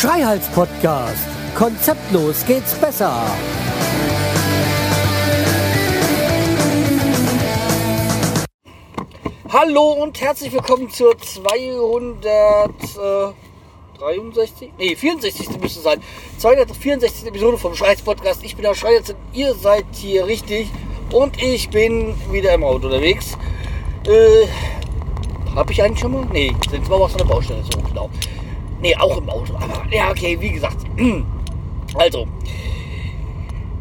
Schreihals Podcast. Konzeptlos geht's besser. Hallo und herzlich willkommen zur 263, nee, 64. müsste sein. 264. Episode vom Schreihals Podcast. Ich bin der Schreihals und ihr seid hier richtig. Und ich bin wieder im Auto unterwegs. Äh, hab ich eigentlich schon mal? Nee, sind wir was von der Baustelle so genau. Nee, auch im Auto. Aber ja, okay, wie gesagt. Also.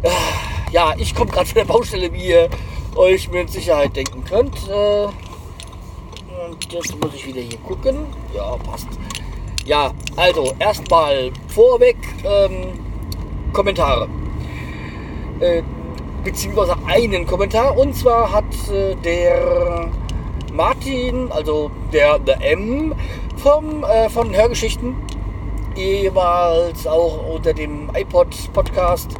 äh, Ja, ich komme gerade von der Baustelle, wie ihr euch mit Sicherheit denken könnt. Äh, Und jetzt muss ich wieder hier gucken. Ja, passt. Ja, also erstmal vorweg ähm, Kommentare. Äh, beziehungsweise einen Kommentar. Und zwar hat äh, der Martin, also der, der M vom, äh, von Hörgeschichten, jeweils auch unter dem iPod-Podcast,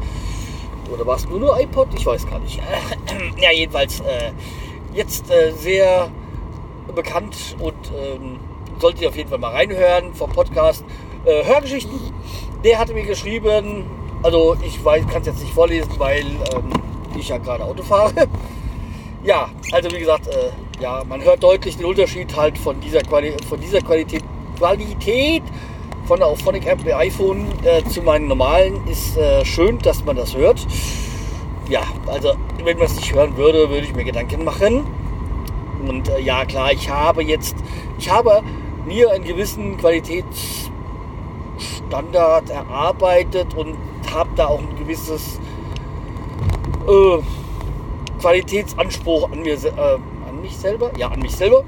oder war es nur nur iPod? Ich weiß gar nicht. ja, jedenfalls äh, jetzt äh, sehr bekannt und ähm, solltet ihr auf jeden Fall mal reinhören vom Podcast äh, Hörgeschichten. Der hatte mir geschrieben, also ich kann es jetzt nicht vorlesen, weil ähm, ich ja gerade Auto fahre. ja, also wie gesagt, äh, ja, man hört deutlich den Unterschied halt von dieser, Quali von dieser Qualität, Qualität von der Auphonic App bei iPhone äh, zu meinen normalen. Ist äh, schön, dass man das hört. Ja, also wenn man es nicht hören würde, würde ich mir Gedanken machen. Und äh, ja, klar, ich habe jetzt, ich habe mir einen gewissen Qualitätsstandard erarbeitet und habe da auch ein gewisses äh, Qualitätsanspruch an mir, äh, mich selber, ja, an mich selber,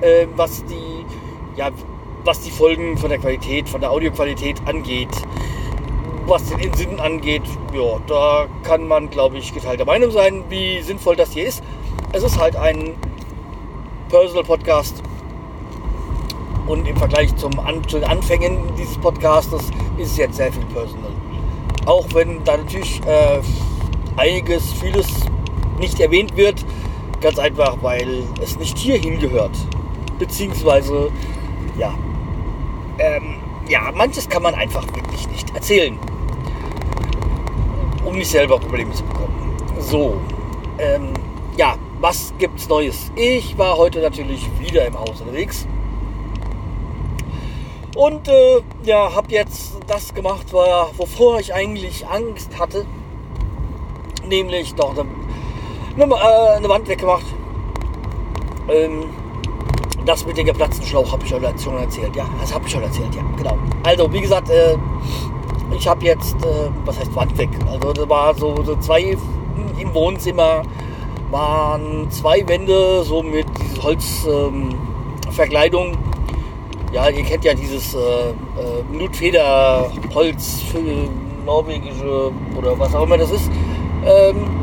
äh, was die, ja, was die Folgen von der Qualität, von der Audioqualität angeht. Was den Insinnen angeht, ja, da kann man, glaube ich, geteilter Meinung sein, wie sinnvoll das hier ist. Es ist halt ein Personal Podcast und im Vergleich zum An zu den Anfängen dieses Podcastes ist es jetzt sehr viel Personal. Auch wenn da natürlich äh, einiges, vieles nicht erwähnt wird, ganz einfach, weil es nicht hierhin gehört. Beziehungsweise, ja, ähm, ja, manches kann man einfach wirklich nicht erzählen, um nicht selber Probleme zu bekommen. So, ähm, ja, was gibt's Neues? Ich war heute natürlich wieder im Haus unterwegs. Und äh, ja, habe jetzt das gemacht, wovor ich eigentlich Angst hatte. Nämlich doch eine, eine, äh, eine Wand weggemacht. Ähm, das mit dem geplatzten Schlauch habe ich schon erzählt. Ja, das habe ich schon erzählt, ja, genau. Also, wie gesagt, äh, ich habe jetzt, äh, was heißt Wand weg? Also, da war so, so zwei im Wohnzimmer, waren zwei Wände, so mit Holzverkleidung. Ähm, ja, ihr kennt ja dieses äh, äh, Nutfederholz für norwegische oder was auch immer das ist. Ähm,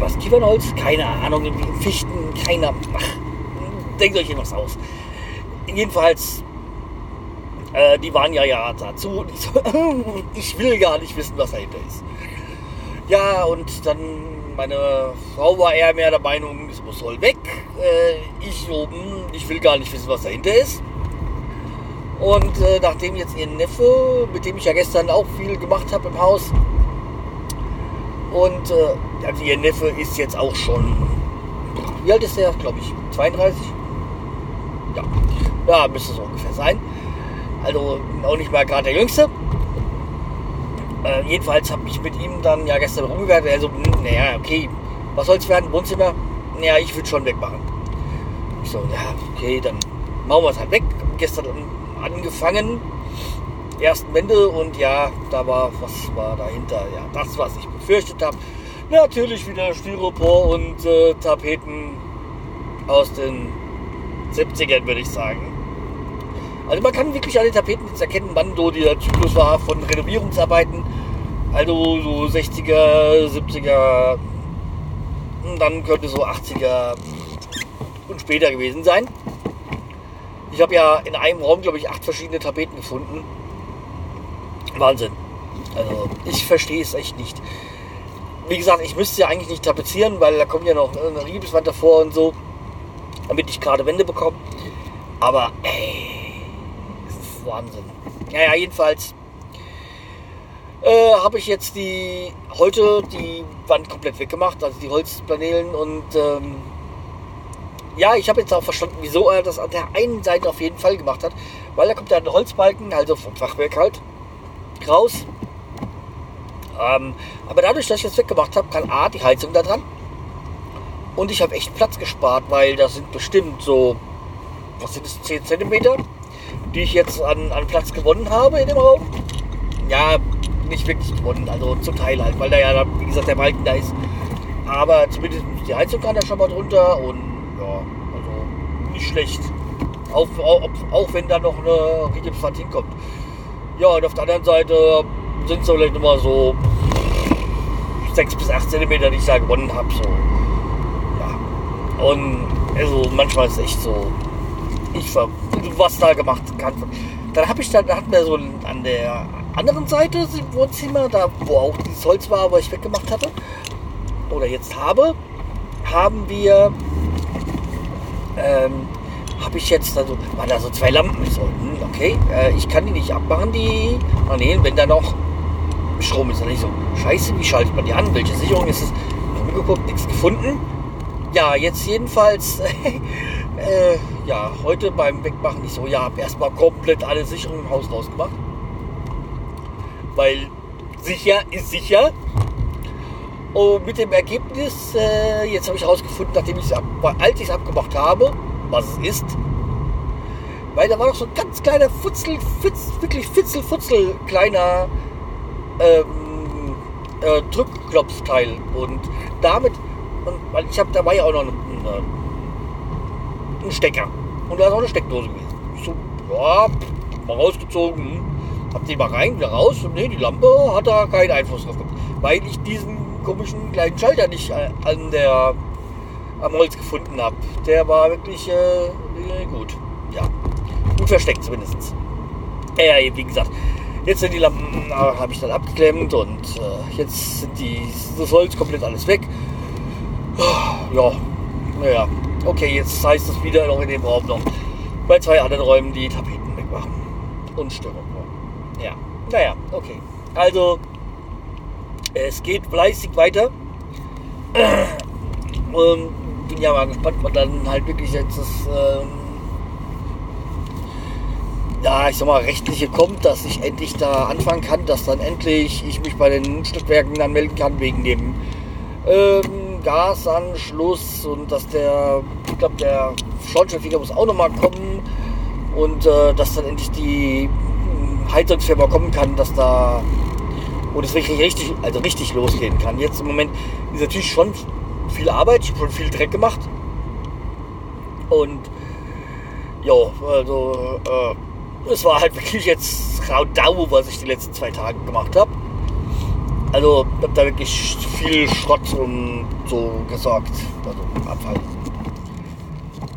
was, Kiefernholz? Keine Ahnung, Fichten, keiner. Ach, denkt euch irgendwas aus. Jedenfalls, äh, die waren ja ja dazu. Ich, will gar nicht wissen, was dahinter ist. Ja, und dann meine Frau war eher mehr der Meinung, es muss soll weg. Äh, ich oben, ich will gar nicht wissen, was dahinter ist. Und äh, nachdem jetzt ihr Neffe, mit dem ich ja gestern auch viel gemacht habe im Haus, und äh, also ihr Neffe ist jetzt auch schon, wie alt ist der? Glaube ich, 32? Ja, ja, müsste so ungefähr sein. Also auch nicht mal gerade der Jüngste. Äh, jedenfalls habe ich mit ihm dann ja gestern rumgewertet. Also, naja, okay, was soll's werden? Wohnzimmer? Naja, ich würde schon wegmachen. Ich so, ja, okay, dann machen wir es halt weg. Gestern angefangen, ersten Wände und ja, da war, was war dahinter? Ja, das, was ich befürchtet habe. Natürlich wieder Styropor und äh, Tapeten aus den 70ern, würde ich sagen. Also man kann wirklich den Tapeten jetzt erkennen, wann so der Zyklus war von Renovierungsarbeiten. Also so 60er, 70er, und dann könnte so 80er und später gewesen sein. Ich habe ja in einem Raum, glaube ich, acht verschiedene Tapeten gefunden. Wahnsinn. Also ich verstehe es echt nicht. Wie gesagt, ich müsste ja eigentlich nicht tapezieren, weil da kommt ja noch eine Riebeswand davor und so, damit ich gerade Wände bekomme. Aber ey, Wahnsinn. Ja, ja, jedenfalls äh, habe ich jetzt die heute die Wand komplett weggemacht, also die Holzpanelen und ähm, ja, ich habe jetzt auch verstanden, wieso er das an der einen Seite auf jeden Fall gemacht hat, weil da kommt ja ein Holzbalken, also vom Fachwerk halt, raus. Ähm, aber dadurch, dass ich das weggemacht habe, kann A, die Heizung da dran und ich habe echt Platz gespart, weil das sind bestimmt so, was sind das, 10 cm, die ich jetzt an, an Platz gewonnen habe in dem Raum. Ja, nicht wirklich gewonnen, also zum Teil halt, weil da ja, wie gesagt, der Balken da ist. Aber zumindest die Heizung kann da schon mal drunter und ja, also nicht schlecht. Auch, auch, auch wenn da noch eine Rigipswand hinkommt. Ja, und auf der anderen Seite sind es vielleicht nochmal so 6 bis 8 cm, die ich da gewonnen habe. So. Ja. Und also manchmal ist es echt so, ich ver was da gemacht kann. Dann habe ich dann, da hatten wir so an der anderen Seite im Wohnzimmer, da wo auch dieses Holz war, was ich weggemacht hatte, oder jetzt habe, haben wir, ähm, habe ich jetzt, also waren da so zwei Lampen. Ich so, hm, okay, äh, ich kann die nicht abmachen, die Paneelen, wenn da noch Strom ist. Und ich so, scheiße, wie schaltet man die an? Welche Sicherung ist es? Rumgeguckt, nichts gefunden. Ja, jetzt jedenfalls, äh, ja, heute beim Wegmachen ich so, ja, habe erstmal komplett alle Sicherungen im Haus rausgemacht weil sicher ist sicher. Und mit dem Ergebnis, äh, jetzt habe ich herausgefunden, nachdem ich es als ich es abgemacht habe, was es ist, weil da war noch so ein ganz kleiner Futzel, Fitz, wirklich Fitzel, Futzel, kleiner ähm, äh, Drückklopfteil und damit, und, weil ich habe, da war ja auch noch ein, ein, ein Stecker und da ist auch eine Steckdose gewesen. Ich so, ja, mal rausgezogen. Hab den mal rein, wieder raus und nee, die Lampe hat da keinen Einfluss drauf gehabt. Weil ich diesen komischen kleinen Schalter nicht äh, an der, am Holz gefunden habe. Der war wirklich äh, gut. Ja, gut versteckt zumindest. Ja, wie gesagt, jetzt sind die Lampen, äh, habe ich dann abgeklemmt und äh, jetzt sind die, das Holz komplett alles weg. Ja, naja, okay, jetzt heißt es wieder noch in dem Raum noch bei zwei anderen Räumen die Tapeten wegmachen und Störung. Ja, naja, okay. Also, es geht fleißig weiter. Und ja mal gespannt, wann dann halt wirklich jetzt das, ähm, ja, ich sag mal, rechtliche kommt, dass ich endlich da anfangen kann, dass dann endlich ich mich bei den Stückwerken dann melden kann wegen dem ähm, Gasanschluss und dass der, ich glaube, der Schornsteinfeger muss auch nochmal kommen und äh, dass dann endlich die Heizungsfirma kommen kann, dass da wo das wirklich richtig, also richtig losgehen kann. Jetzt im Moment ist natürlich schon viel Arbeit, schon viel Dreck gemacht. Und ja, also äh, es war halt wirklich jetzt Raudau, was ich die letzten zwei Tage gemacht habe. Also ich habe da wirklich viel Schrott und so gesorgt, also Abfall.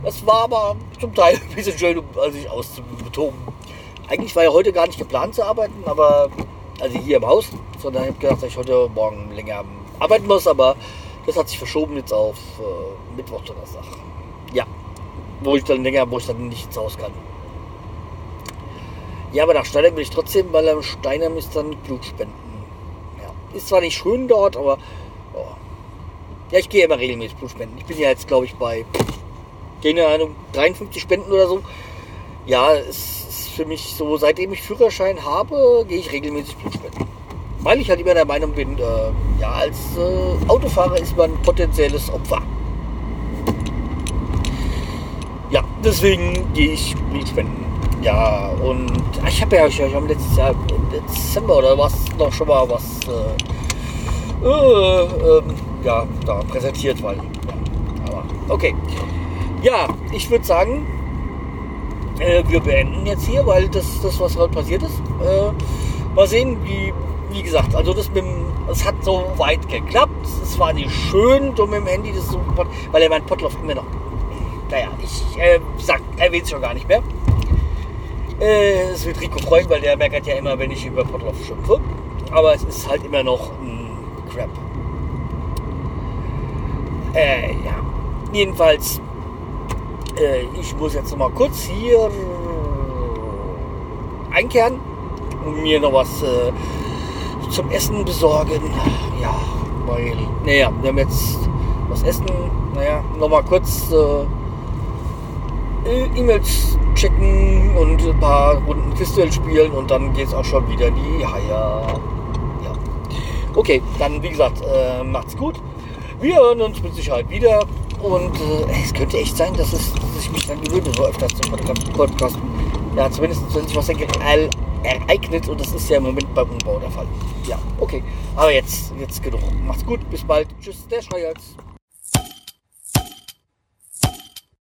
Das war aber zum Teil ein bisschen schön, um sich auszubetonen. Eigentlich war ja heute gar nicht geplant zu arbeiten, aber also hier im Haus, sondern ich habe gedacht, dass ich heute Morgen länger arbeiten muss, aber das hat sich verschoben jetzt auf äh, Mittwoch, Donnerstag. Ja, wo ich dann länger, wo ich dann nicht ins Haus kann. Ja, aber nach Steinheim will ich trotzdem, weil am Steinheim ist dann Blut spenden. Ja, ist zwar nicht schön dort, aber oh. ja, ich gehe immer regelmäßig Blut spenden. Ich bin ja jetzt, glaube ich, bei keine Ahnung 53 Spenden oder so. Ja, es für mich so, seitdem ich Führerschein habe, gehe ich regelmäßig Blutspenden. Weil ich halt immer der Meinung bin, äh, ja, als äh, Autofahrer ist man potenzielles Opfer. Ja, deswegen gehe ich Blutspenden. Ja, und ich habe ja, habe letztes Jahr im Dezember oder was noch schon mal was äh, äh, ähm, ja, da präsentiert, weil, ja, aber okay. Ja, ich würde sagen, äh, wir beenden jetzt hier, weil das, das was gerade passiert ist. Äh, mal sehen, wie, wie gesagt, also das mit dem, es hat so weit geklappt. Es war nicht schön, so mit dem Handy, das so, weil er mein Potloff immer noch. Naja, ich äh, erwähne es schon gar nicht mehr. Äh, es wird Rico freuen, weil der merkt ja immer, wenn ich über Potloff schimpfe. Aber es ist halt immer noch ein Crap. Äh, ja. Jedenfalls äh, ich muss jetzt noch mal kurz hier einkehren. mir noch was äh, zum Essen besorgen. Ja, weil, naja, wir haben jetzt was essen. Naja, nochmal kurz äh, E-Mails checken und ein paar Runden Quizduell spielen und dann geht es auch schon wieder in die Haie. Ja. Okay, dann wie gesagt, äh, macht's gut. Wir hören uns mit Sicherheit wieder und äh, es könnte echt sein, dass, es, dass ich mich dann gewöhne, so öfters zum Podcast- Podcasten. Ja, zumindest wenn sich was ereignet und das ist ja im Moment beim Umbau der Fall. Ja, okay. Aber jetzt, jetzt genug. Macht's gut, bis bald. Tschüss, der Schreihals.